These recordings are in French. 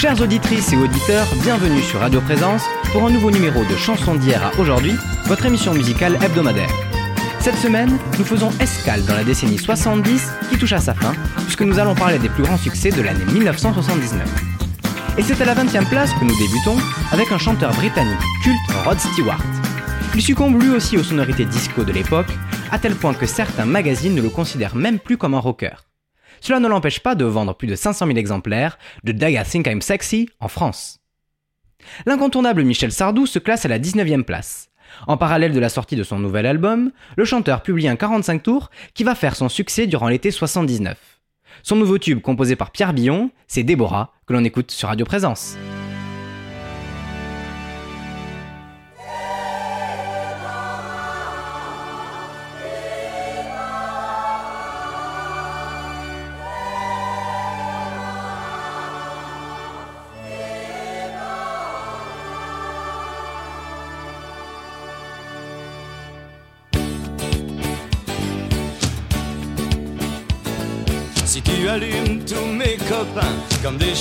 Chères auditrices et auditeurs, bienvenue sur Radio Présence pour un nouveau numéro de Chansons d'hier à aujourd'hui, votre émission musicale hebdomadaire. Cette semaine, nous faisons escale dans la décennie 70 qui touche à sa fin, puisque nous allons parler des plus grands succès de l'année 1979. Et c'est à la 20e place que nous débutons avec un chanteur britannique culte, Rod Stewart. Il succombe lui aussi aux sonorités disco de l'époque, à tel point que certains magazines ne le considèrent même plus comme un rocker. Cela ne l'empêche pas de vendre plus de 500 000 exemplaires de I Think I'm Sexy en France. L'incontournable Michel Sardou se classe à la 19e place. En parallèle de la sortie de son nouvel album, le chanteur publie un 45 tours qui va faire son succès durant l'été 79. Son nouveau tube composé par Pierre Billon, c'est Déborah, que l'on écoute sur Radio Présence.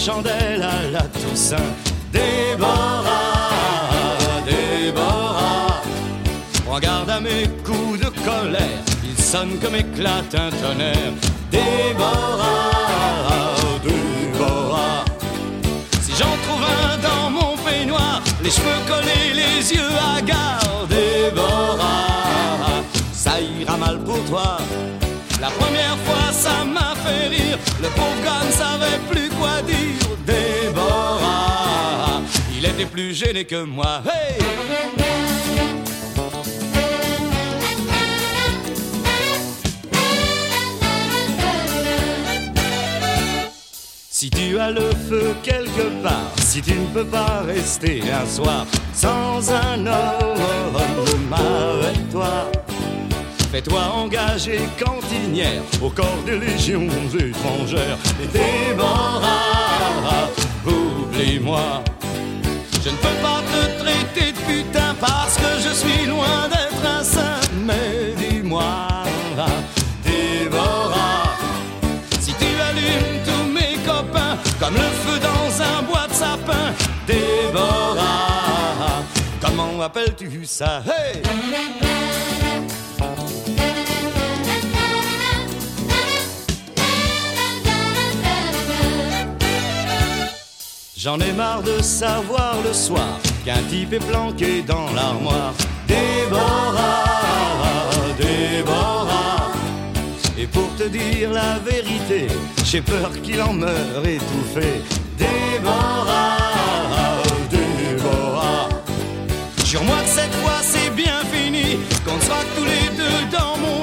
Chandelles à la Toussaint. Déborah, Déborah, prends garde à mes coups de colère, ils sonnent comme éclate un tonnerre. Déborah, Déborah, si j'en trouve un dans mon peignoir, les cheveux collés, les yeux hagards, Déborah, ça ira mal pour toi. La première fois, Le pauvre gars ne savait plus quoi dire. Déborah, il était plus gêné que moi. Hey! Si tu as le feu quelque part, si tu ne peux pas rester un soir sans un homme avec toi, Fais-toi engager cantinière au corps des légions étrangères. Et Déborah, oublie-moi. Je ne peux pas te traiter de putain parce que je suis loin d'être un saint. Mais dis-moi, Déborah, si tu allumes tous mes copains comme le feu dans un bois de sapin, Déborah, comment appelles-tu ça? J'en ai marre de savoir le soir qu'un type est planqué dans l'armoire. Déborah, Déborah. Et pour te dire la vérité, j'ai peur qu'il en meure étouffé. Déborah, Déborah. Jure-moi que cette fois c'est bien fini, qu'on sera tous les deux dans mon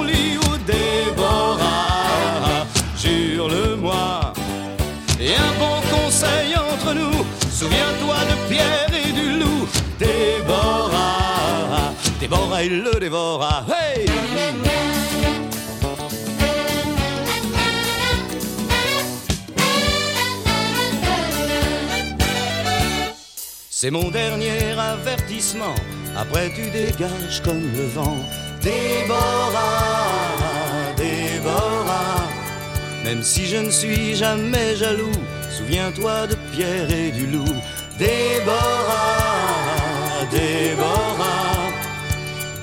souviens-toi de Pierre et du loup, Déborah, Déborah il le dévora, hey. C'est mon dernier avertissement, après tu dégages comme le vent, Déborah, Déborah. Même si je ne suis jamais jaloux, souviens-toi de Pierre et du loup. Déborah, Déborah,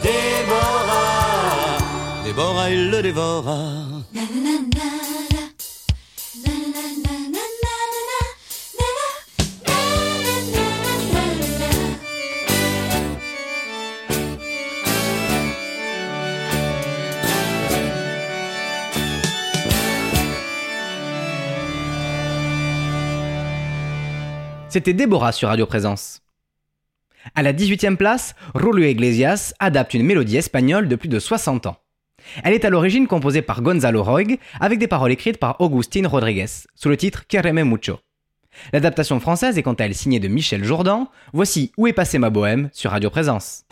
Déborah, Déborah, il le dévora. C'était Déborah sur Radio Présence. À la 18e place, Julio Iglesias adapte une mélodie espagnole de plus de 60 ans. Elle est à l'origine composée par Gonzalo Roig avec des paroles écrites par Augustin Rodriguez sous le titre Quereme Mucho. L'adaptation française est quant à elle signée de Michel Jourdan. Voici Où est passée ma bohème sur Radio Présence.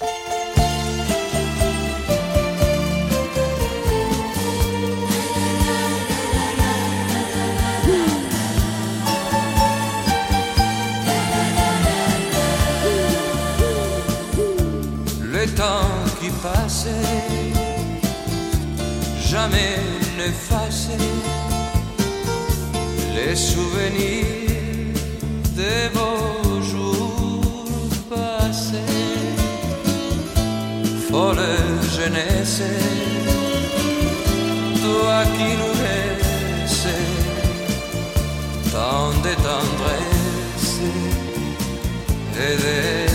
passé, jamais n'effacer les souvenirs des beaux jours passés. Folle jeunesse, toi qui nous laissais tant de tendresse et de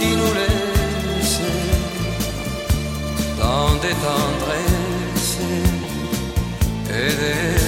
qui nous laisse tant des tendresses et des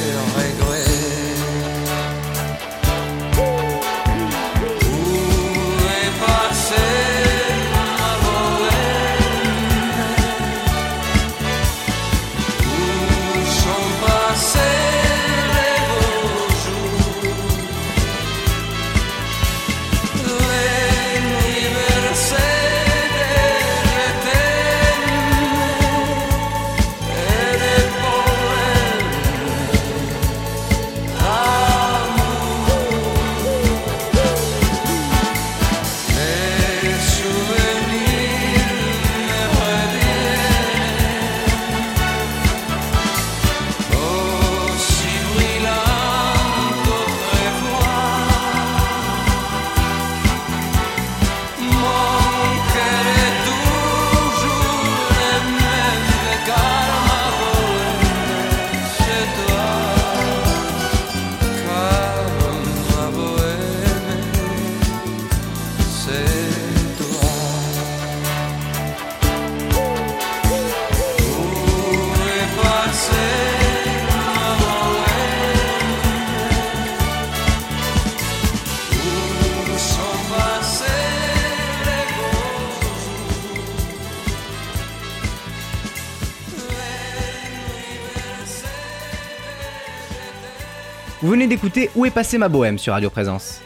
d'écouter Où est passée ma bohème sur Radio Présence.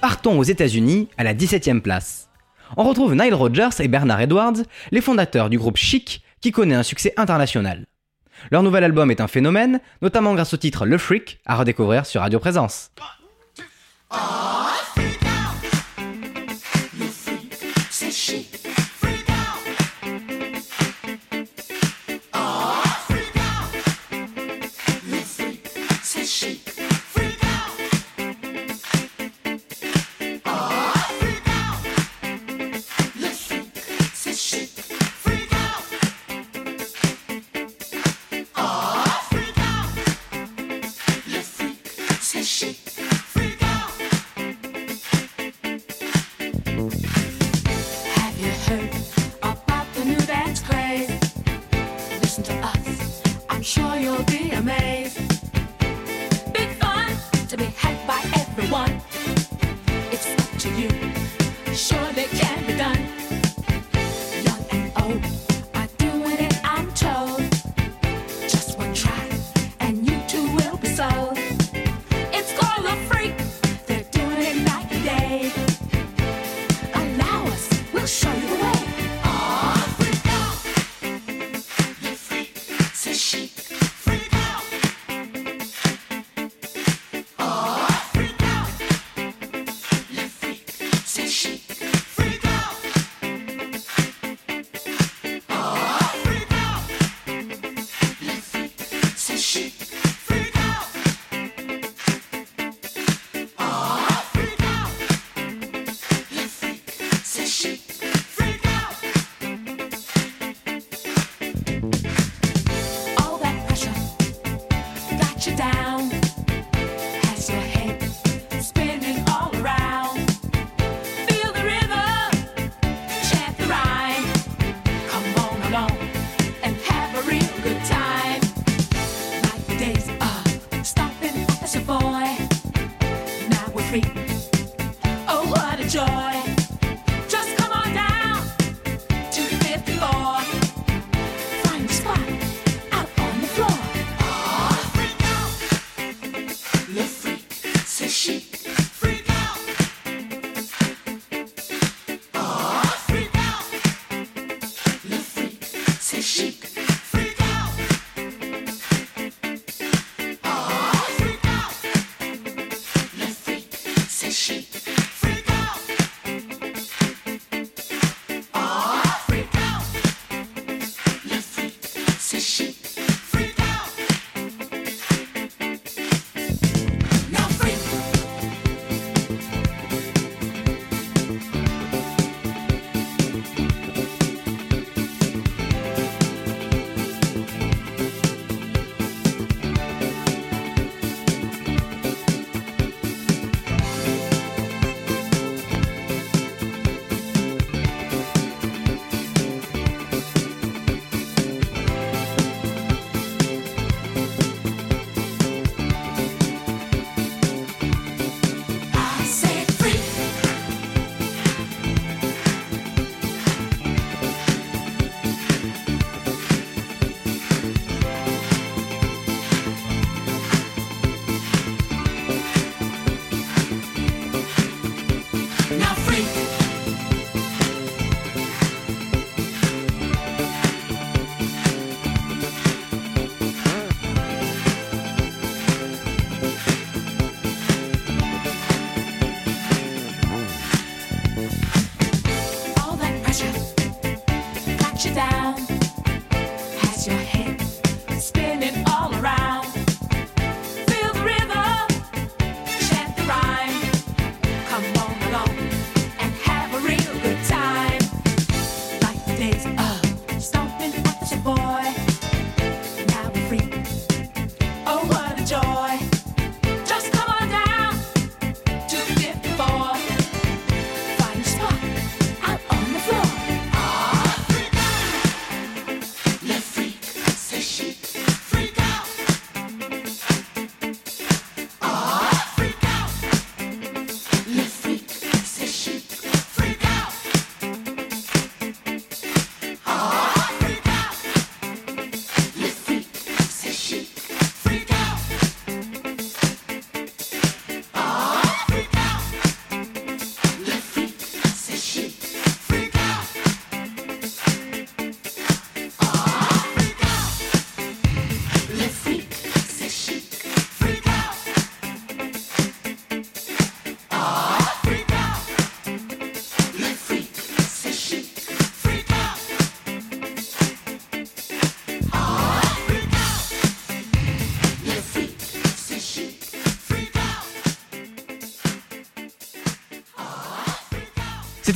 Partons aux États-Unis à la 17e place. On retrouve Nile Rodgers et Bernard Edwards, les fondateurs du groupe Chic qui connaît un succès international. Leur nouvel album est un phénomène, notamment grâce au titre Le Freak à redécouvrir sur Radio Présence.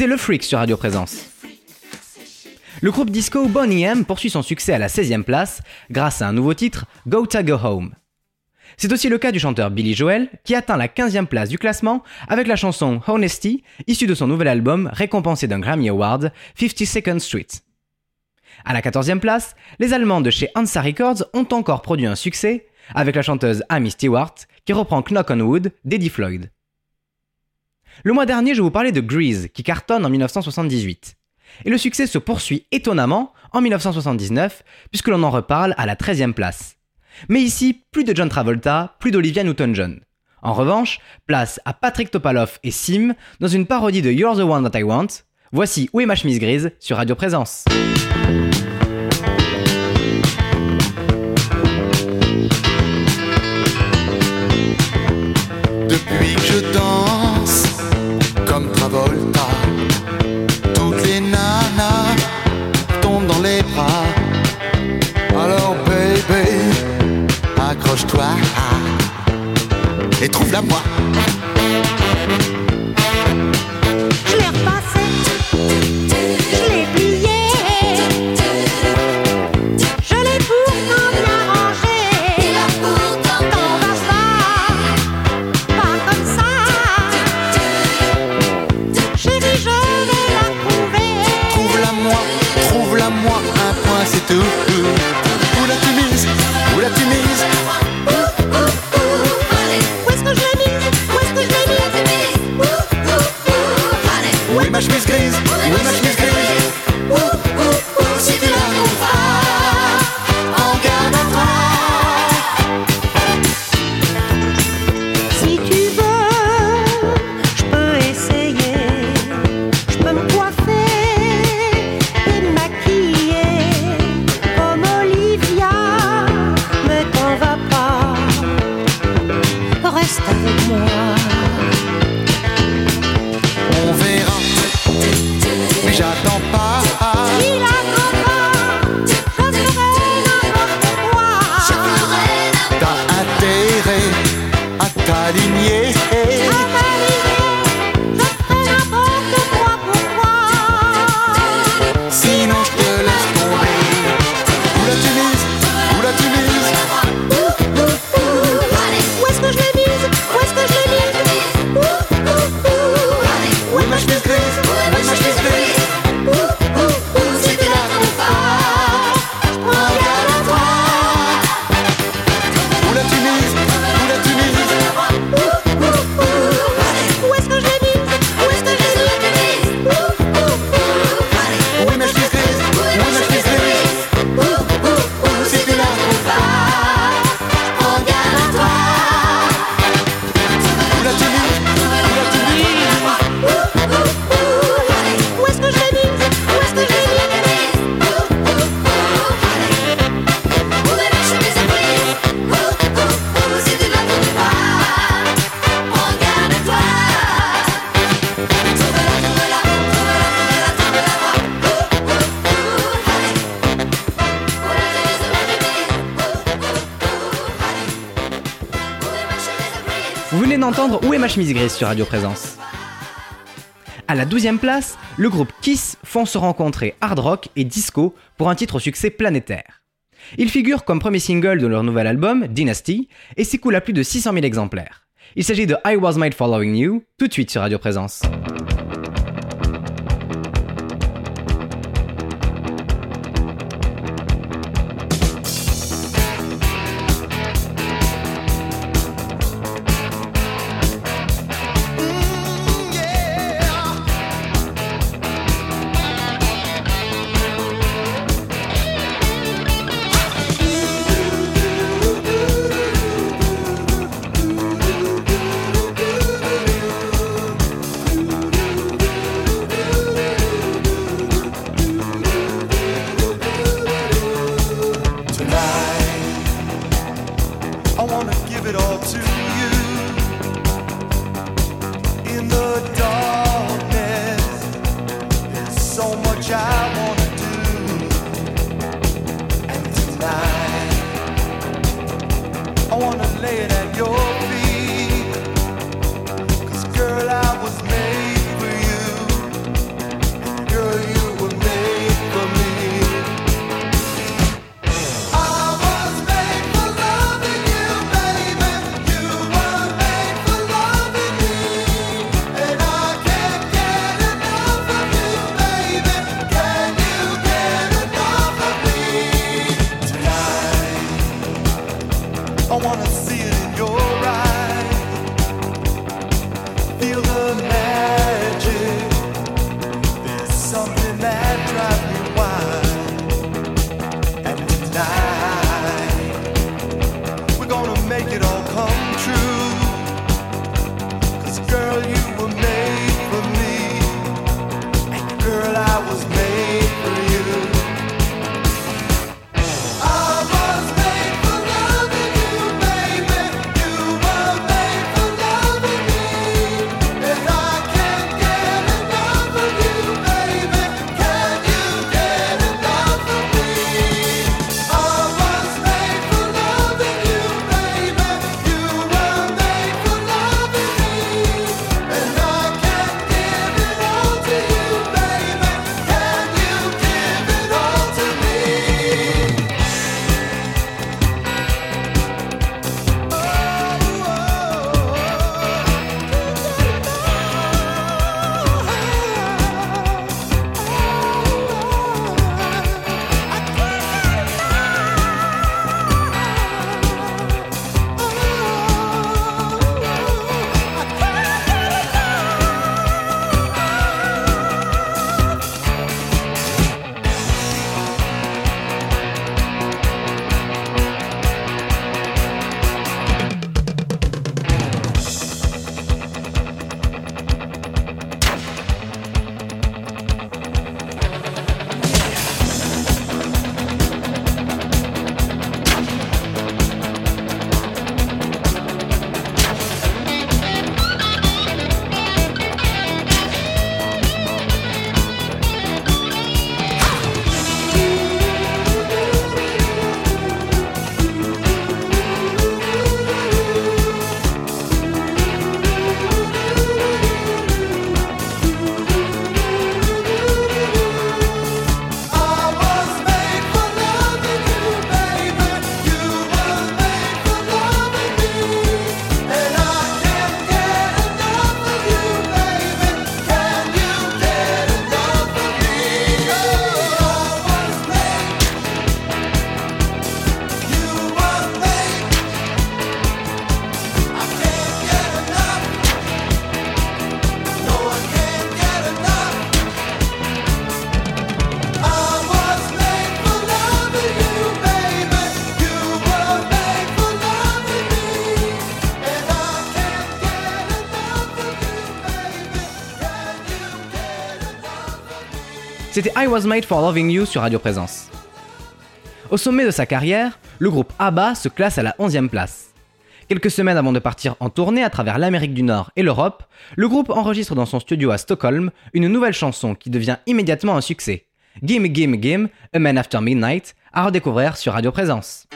Le Freak sur Radio Présence. Le groupe disco Bonnie M poursuit son succès à la 16e place grâce à un nouveau titre, Go Ta Go Home. C'est aussi le cas du chanteur Billy Joel qui atteint la 15e place du classement avec la chanson Honesty, issue de son nouvel album récompensé d'un Grammy Award, 52nd Street. À la 14e place, les Allemands de chez Hansa Records ont encore produit un succès avec la chanteuse Amy Stewart qui reprend Knock on Wood d'Eddie Floyd. Le mois dernier, je vous parlais de Grease qui cartonne en 1978. Et le succès se poursuit étonnamment en 1979 puisque l'on en reparle à la 13e place. Mais ici, plus de John Travolta, plus d'Olivia Newton-John. En revanche, place à Patrick Topalov et Sim dans une parodie de You're the One That I Want. Voici Où est ma chemise grise sur Radio Présence. Et trouve-la moi. Je Sur Radio Présence. À la 12e place, le groupe Kiss font se rencontrer hard rock et disco pour un titre au succès planétaire. Il figure comme premier single de leur nouvel album, Dynasty, et s'écoule à plus de 600 000 exemplaires. Il s'agit de I Was Made for Loving You, tout de suite sur Radio Présence. C'était I Was Made for Loving You sur Radio Présence. Au sommet de sa carrière, le groupe ABBA se classe à la 11e place. Quelques semaines avant de partir en tournée à travers l'Amérique du Nord et l'Europe, le groupe enregistre dans son studio à Stockholm une nouvelle chanson qui devient immédiatement un succès. Gimme Gimme Gimme, A Man After Midnight, à redécouvrir sur Radio Présence.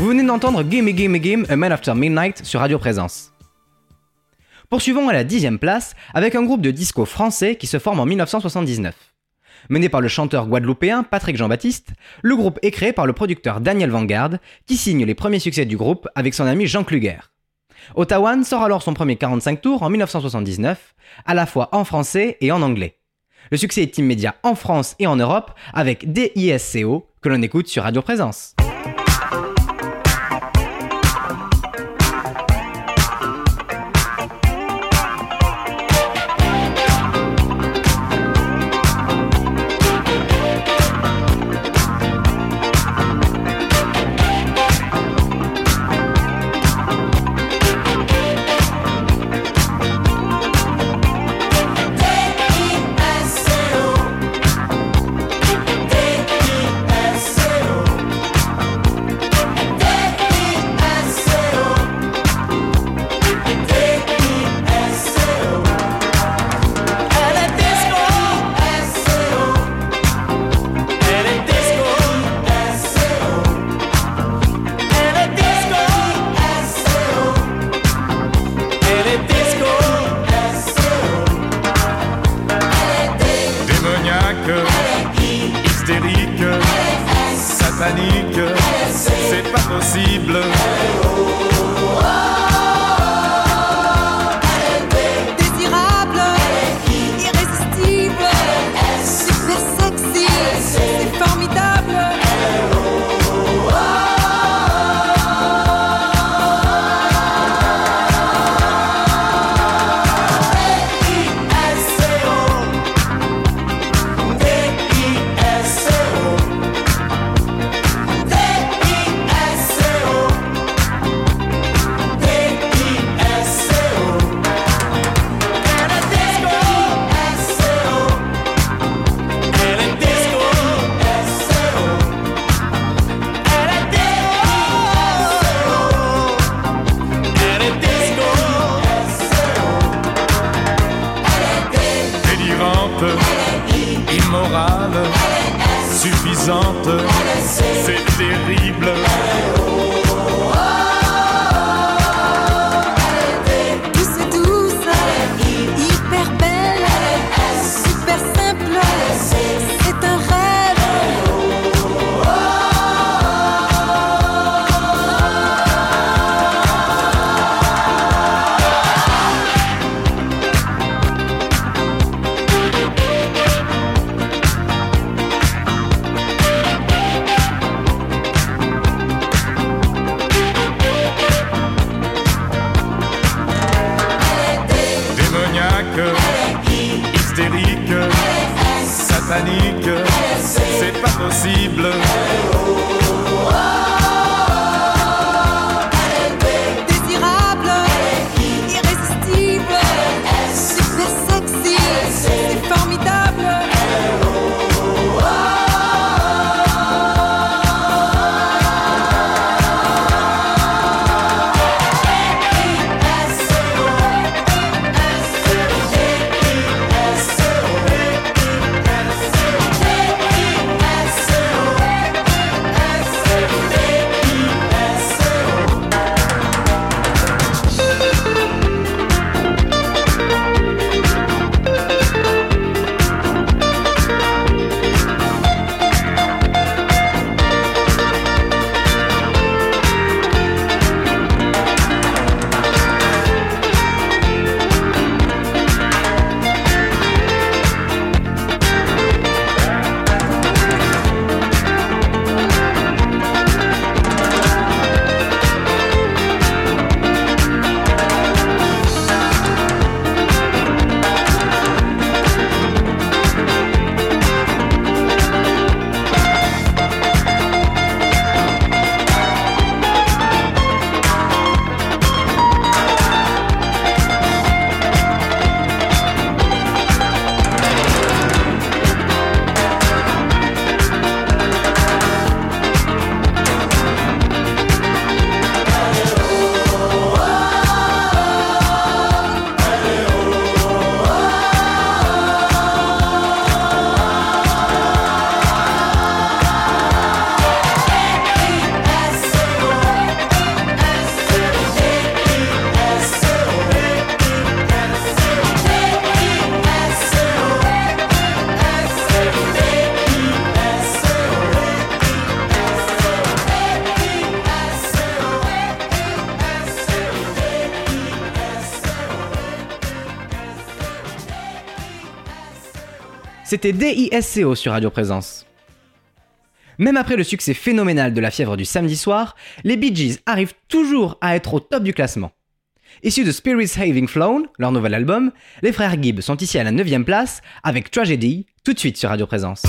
Vous venez d'entendre Game Game A Man After Midnight sur Radio Présence. Poursuivons à la dixième place avec un groupe de disco français qui se forme en 1979. Mené par le chanteur guadeloupéen Patrick Jean-Baptiste, le groupe est créé par le producteur Daniel Vanguard qui signe les premiers succès du groupe avec son ami Jean Kluger. Ottawa sort alors son premier 45 tours en 1979, à la fois en français et en anglais. Le succès est immédiat en France et en Europe avec DISCO que l'on écoute sur Radio Présence. C'était DISCO sur Radio Présence. Même après le succès phénoménal de la fièvre du samedi soir, les Bee Gees arrivent toujours à être au top du classement. Issus de Spirits Having Flown, leur nouvel album, les frères Gibb sont ici à la 9ème place avec Tragedy, tout de suite sur Radio Présence.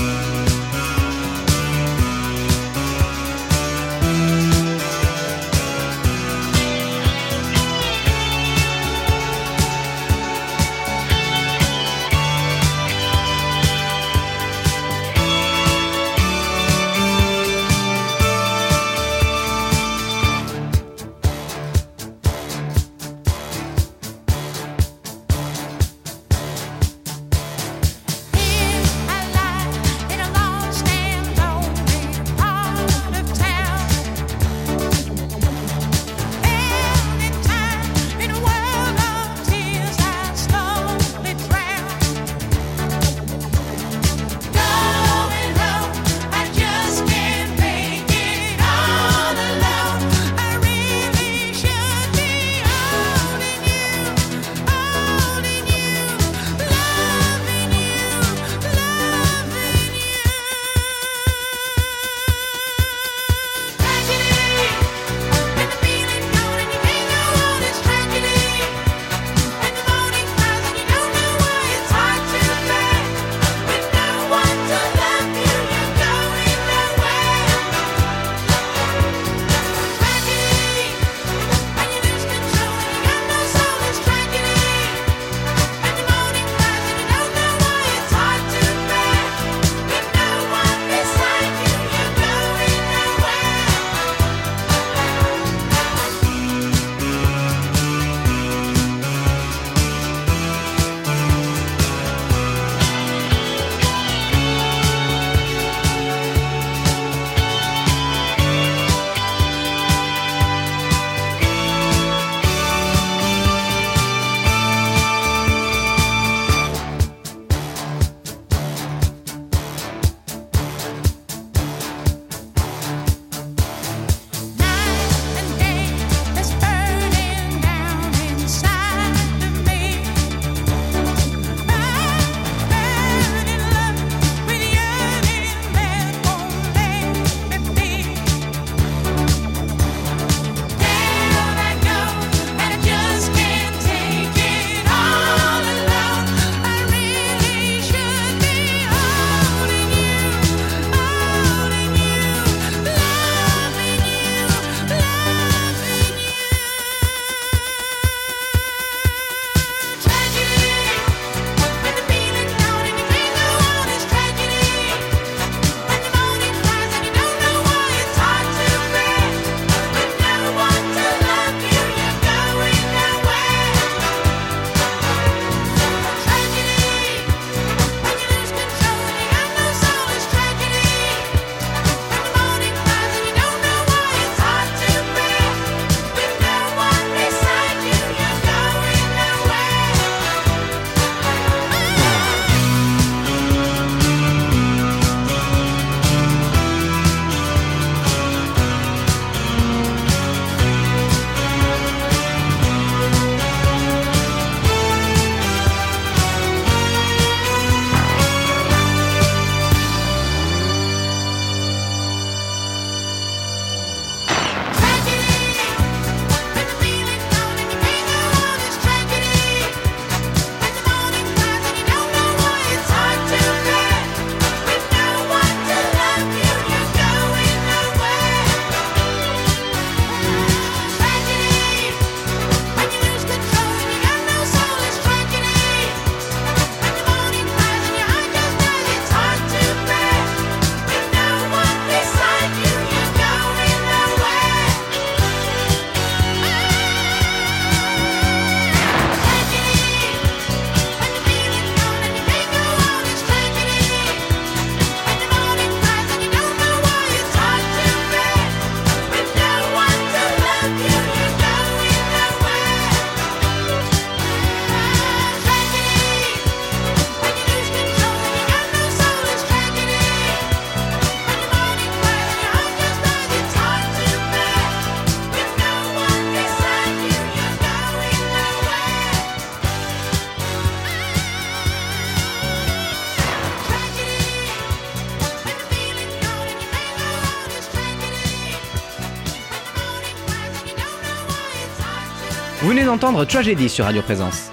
D'entendre Tragedy sur Radio Présence.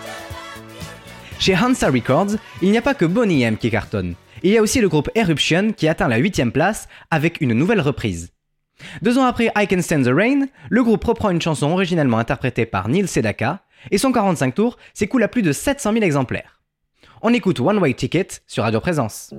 Chez Hansa Records, il n'y a pas que Bonnie M qui cartonne. Il y a aussi le groupe Eruption qui atteint la 8 place avec une nouvelle reprise. Deux ans après I Can Stand the Rain, le groupe reprend une chanson originellement interprétée par Neil Sedaka et son 45 tours s'écoule à plus de 700 000 exemplaires. On écoute One Way Ticket sur Radio Présence.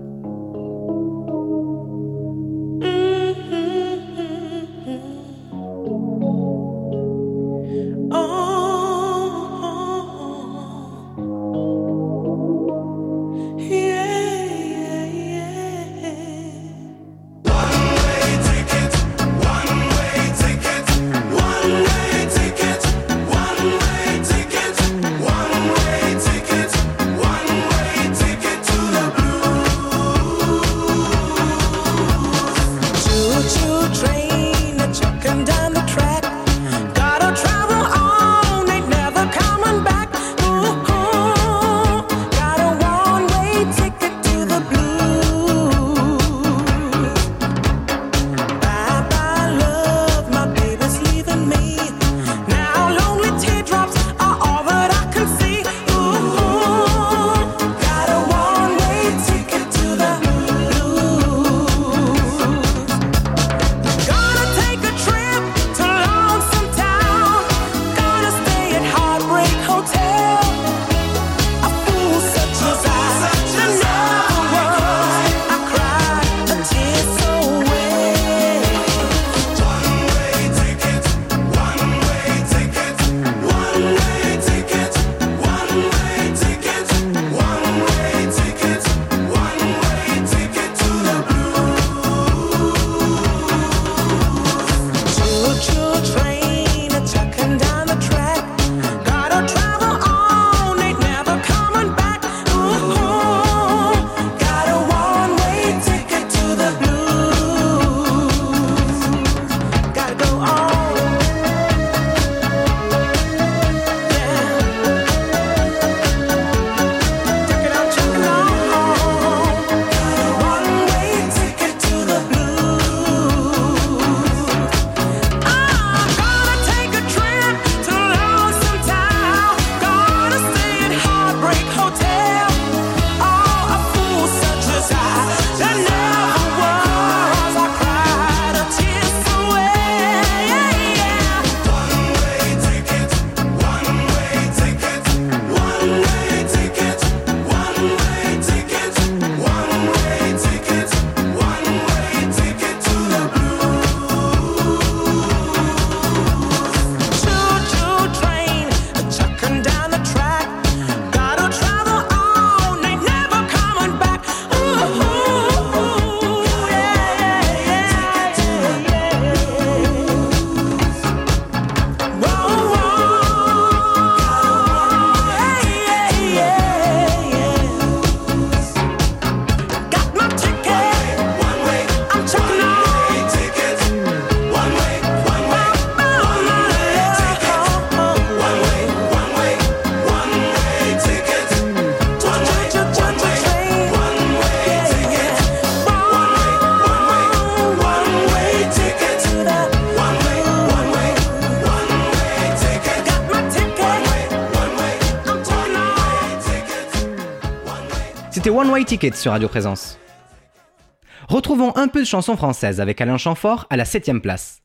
Retrouvons un peu de chansons françaises avec Alain Chamfort à la 7ème place.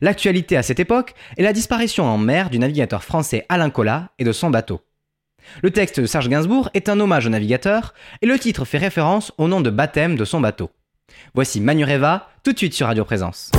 L'actualité à cette époque est la disparition en mer du navigateur français Alain Collat et de son bateau. Le texte de Serge Gainsbourg est un hommage au navigateur et le titre fait référence au nom de baptême de son bateau. Voici Manureva tout de suite sur Radio Présence.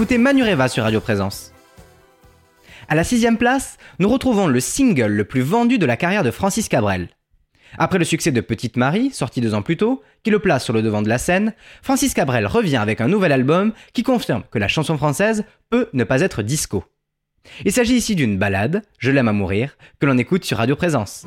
D'écouter Manureva sur Radio Présence. À la sixième place, nous retrouvons le single le plus vendu de la carrière de Francis Cabrel. Après le succès de Petite Marie, sorti deux ans plus tôt, qui le place sur le devant de la scène, Francis Cabrel revient avec un nouvel album qui confirme que la chanson française peut ne pas être disco. Il s'agit ici d'une balade, Je l'aime à mourir, que l'on écoute sur Radio Présence.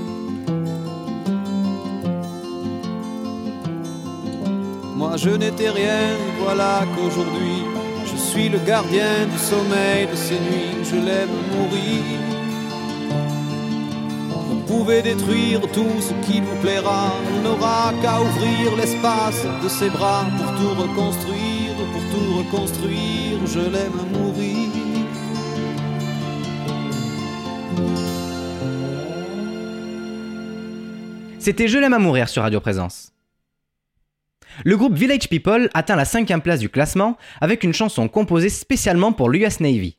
Je n'étais rien, voilà qu'aujourd'hui je suis le gardien du sommeil de ces nuits, je l'aime mourir. Vous pouvez détruire tout ce qui vous plaira, il n'aura qu'à ouvrir l'espace de ses bras pour tout reconstruire, pour tout reconstruire, je l'aime mourir. C'était Je l'aime à mourir sur Radio Présence. Le groupe Village People atteint la cinquième place du classement avec une chanson composée spécialement pour l'US Navy.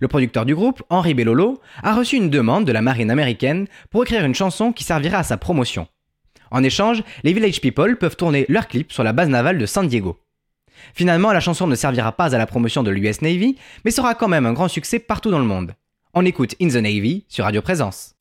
Le producteur du groupe, Henri Bellolo, a reçu une demande de la marine américaine pour écrire une chanson qui servira à sa promotion. En échange, les Village People peuvent tourner leur clip sur la base navale de San Diego. Finalement, la chanson ne servira pas à la promotion de l'US Navy, mais sera quand même un grand succès partout dans le monde. On écoute In the Navy sur Radio Présence.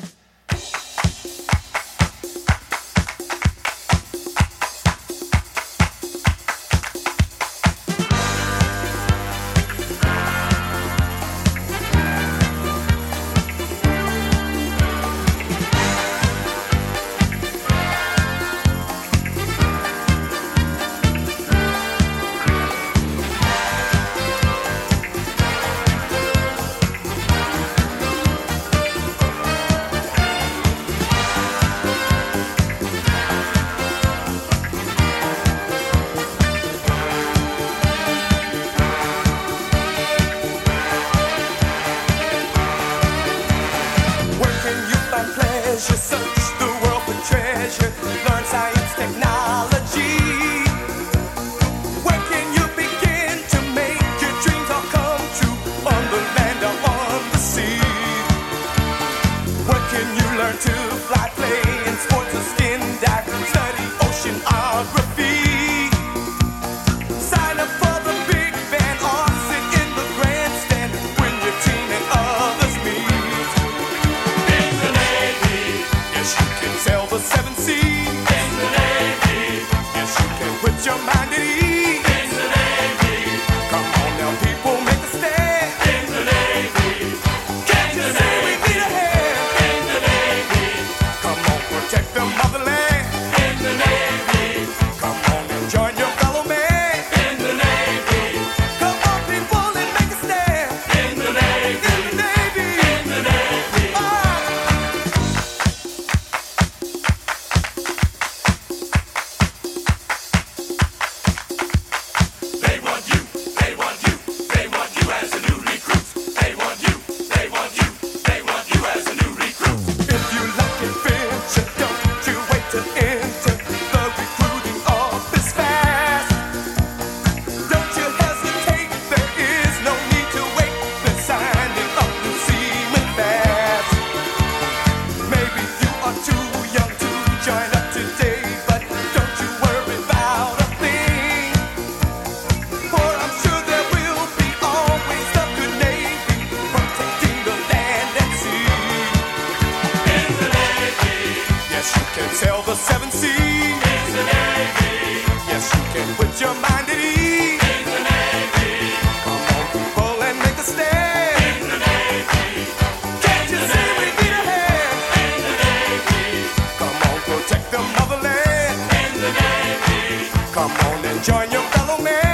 join your fellow man.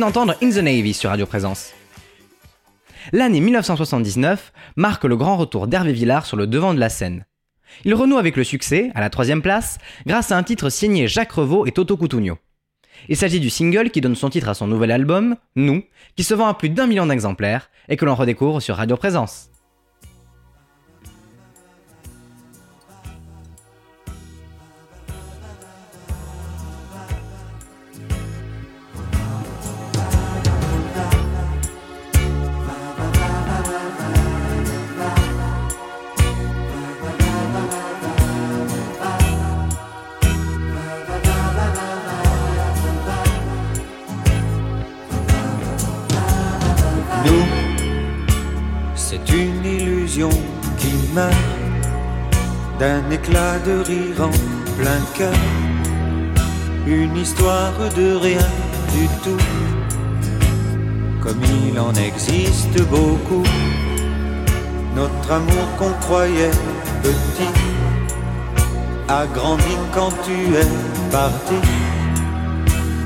d'entendre In the Navy sur Radio Présence. L'année 1979 marque le grand retour d'Hervé Villard sur le devant de la scène. Il renoue avec le succès, à la troisième place, grâce à un titre signé Jacques Revaux et Toto Coutugno. Il s'agit du single qui donne son titre à son nouvel album, Nous, qui se vend à plus d'un million d'exemplaires et que l'on redécouvre sur Radio Présence. d'un éclat de rire en plein cœur. Une histoire de rien du tout, comme il en existe beaucoup. Notre amour qu'on croyait petit a grandi quand tu es parti,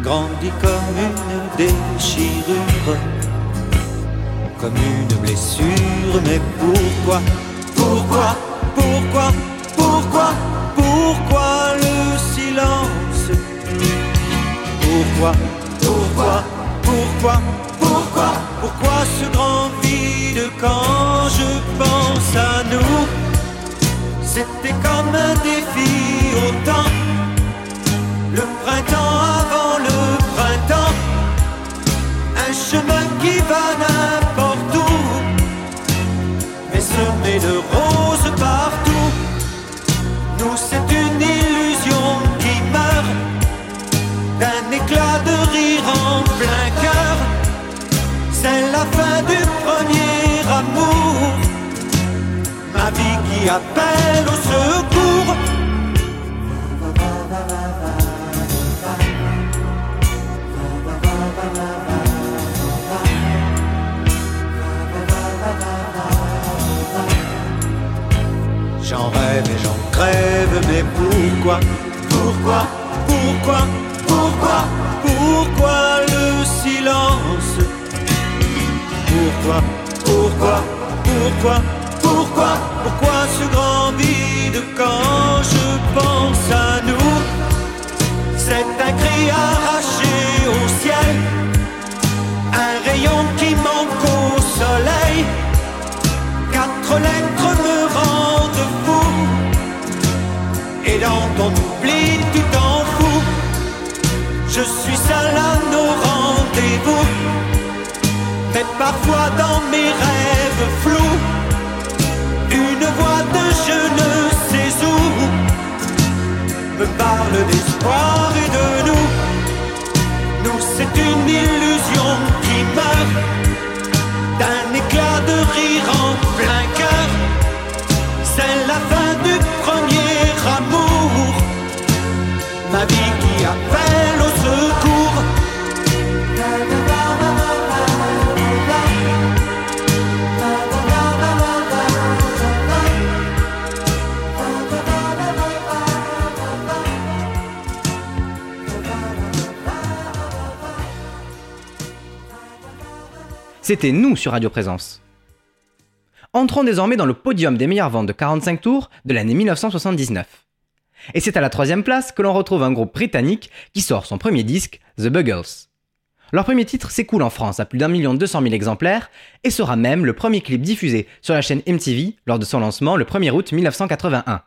grandi comme une déchirure, comme une blessure, mais pourquoi? Pourquoi, pourquoi, pourquoi, pourquoi le silence Pourquoi, pourquoi, pourquoi, pourquoi, pourquoi ce grand vide quand je pense à nous C'était comme un défi au temps, le printemps avant le printemps, un chemin qui va de roses partout. Nous, c'est une illusion qui meurt d'un éclat de rire en plein cœur. C'est la fin du premier amour, ma vie qui appelle au secours. J'en rêve et j'en crève, mais pourquoi Pourquoi Pourquoi Pourquoi Pourquoi le silence? Pourquoi Pourquoi Pourquoi Pourquoi Pourquoi ce grand vide quand je pense à nous? C'est un cri arraché au ciel Un rayon qui manque au soleil Quatre lettres me rendent Et dans ton oubli tu t'en fous. Je suis seul à nos rendez-vous. Mais parfois dans mes rêves flous Une voix de je ne sais où Me parle d'espoir et de nous. Nous c'est une illusion qui meurt d'un éclat de rire en plein cœur. C'est la fin du premier amour, C'était nous sur Radio Présence. Entrons désormais dans le podium des meilleures ventes de 45 tours de l'année 1979. Et c'est à la troisième place que l'on retrouve un groupe britannique qui sort son premier disque, The Buggles. Leur premier titre s'écoule en France à plus d'un million deux cent mille exemplaires et sera même le premier clip diffusé sur la chaîne MTV lors de son lancement le 1er août 1981.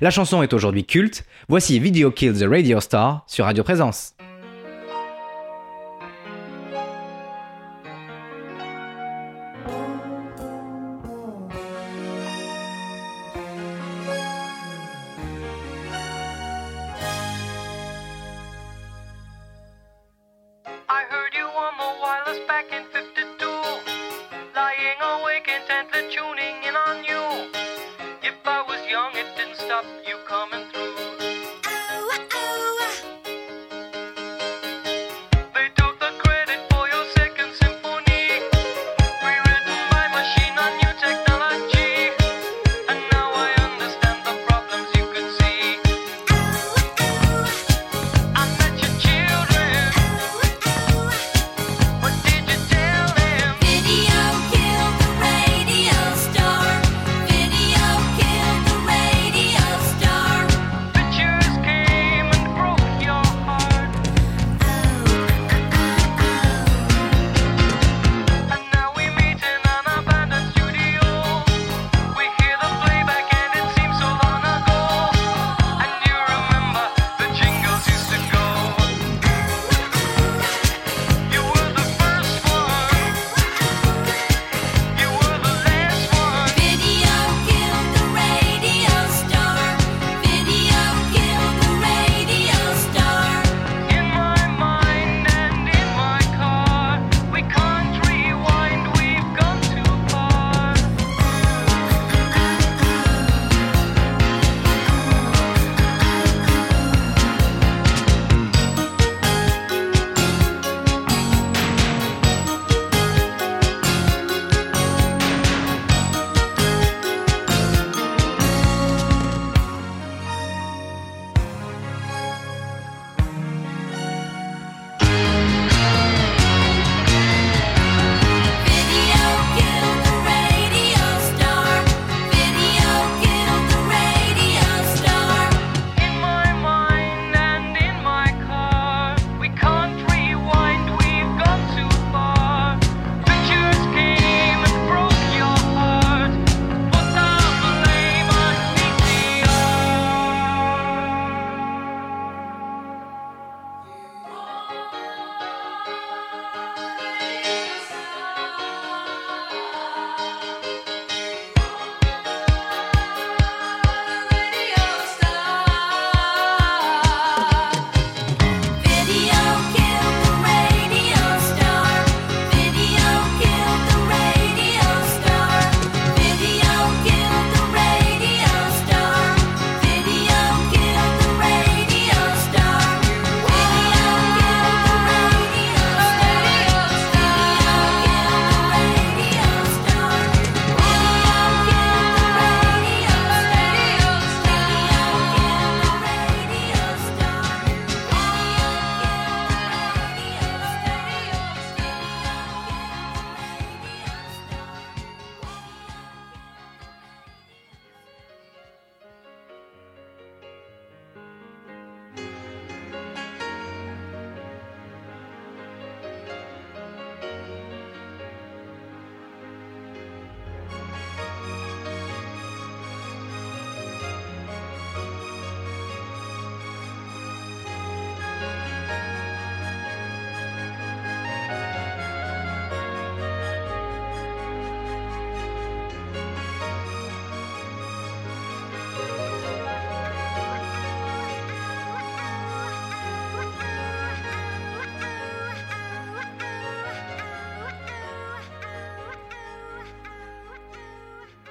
La chanson est aujourd'hui culte, voici Video Kill the Radio Star sur Radio Présence.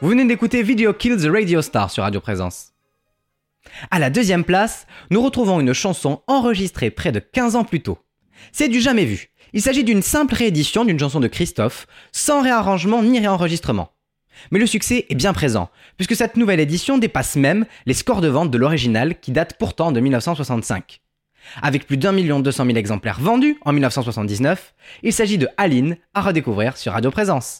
Vous venez d'écouter Video Kill the Radio Star sur Radio Présence. À la deuxième place, nous retrouvons une chanson enregistrée près de 15 ans plus tôt. C'est du jamais vu. Il s'agit d'une simple réédition d'une chanson de Christophe, sans réarrangement ni réenregistrement. Mais le succès est bien présent, puisque cette nouvelle édition dépasse même les scores de vente de l'original qui date pourtant de 1965. Avec plus d'un million deux cent mille exemplaires vendus en 1979, il s'agit de Aline à redécouvrir sur Radio Présence.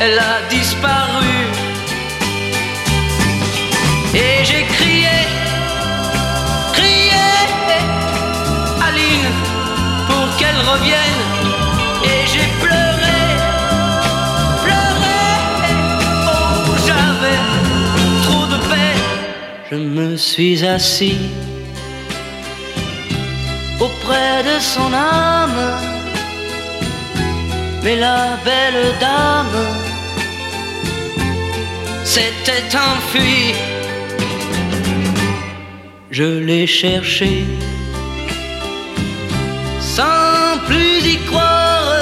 elle a disparu. Et j'ai crié, crié, Aline, pour qu'elle revienne. Et j'ai pleuré, pleuré, oh j'avais trop de peine. Je me suis assis auprès de son âme. Mais la belle dame s'était enfuie. Je l'ai cherché sans plus y croire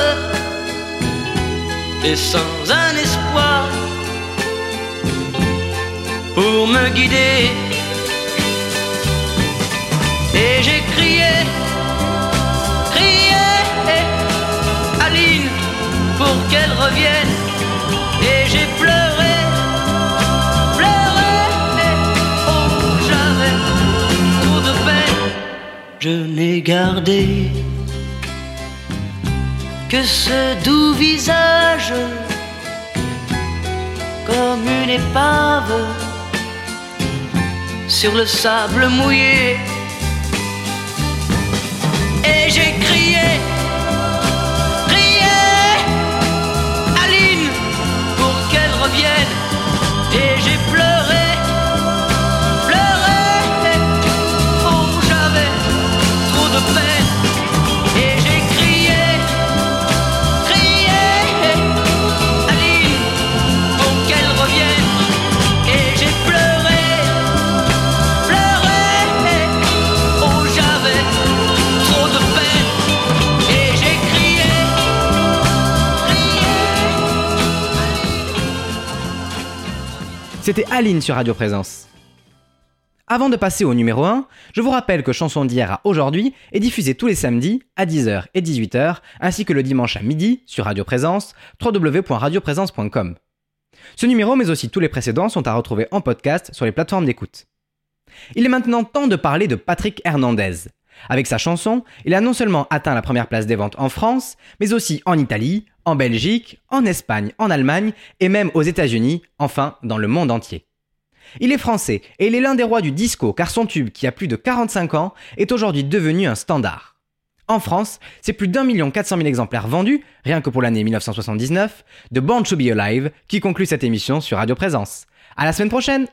et sans un espoir pour me guider. Et j'ai crié, crié, Aline, pour qu'elle revienne. Et j'ai pleuré, Je n'ai gardé que ce doux visage comme une épave sur le sable mouillé. C'était Aline sur Radio Présence. Avant de passer au numéro 1, je vous rappelle que Chanson d'hier à aujourd'hui est diffusée tous les samedis à 10h et 18h, ainsi que le dimanche à midi sur Radio Présence, www.radioprésence.com. Ce numéro, mais aussi tous les précédents, sont à retrouver en podcast sur les plateformes d'écoute. Il est maintenant temps de parler de Patrick Hernandez. Avec sa chanson, il a non seulement atteint la première place des ventes en France, mais aussi en Italie, en Belgique, en Espagne, en Allemagne et même aux États-Unis, enfin dans le monde entier. Il est français et il est l'un des rois du disco car son tube qui a plus de 45 ans est aujourd'hui devenu un standard. En France, c'est plus d'un million quatre cent mille exemplaires vendus, rien que pour l'année 1979, de Born to Be Alive qui conclut cette émission sur Radio Présence. À la semaine prochaine!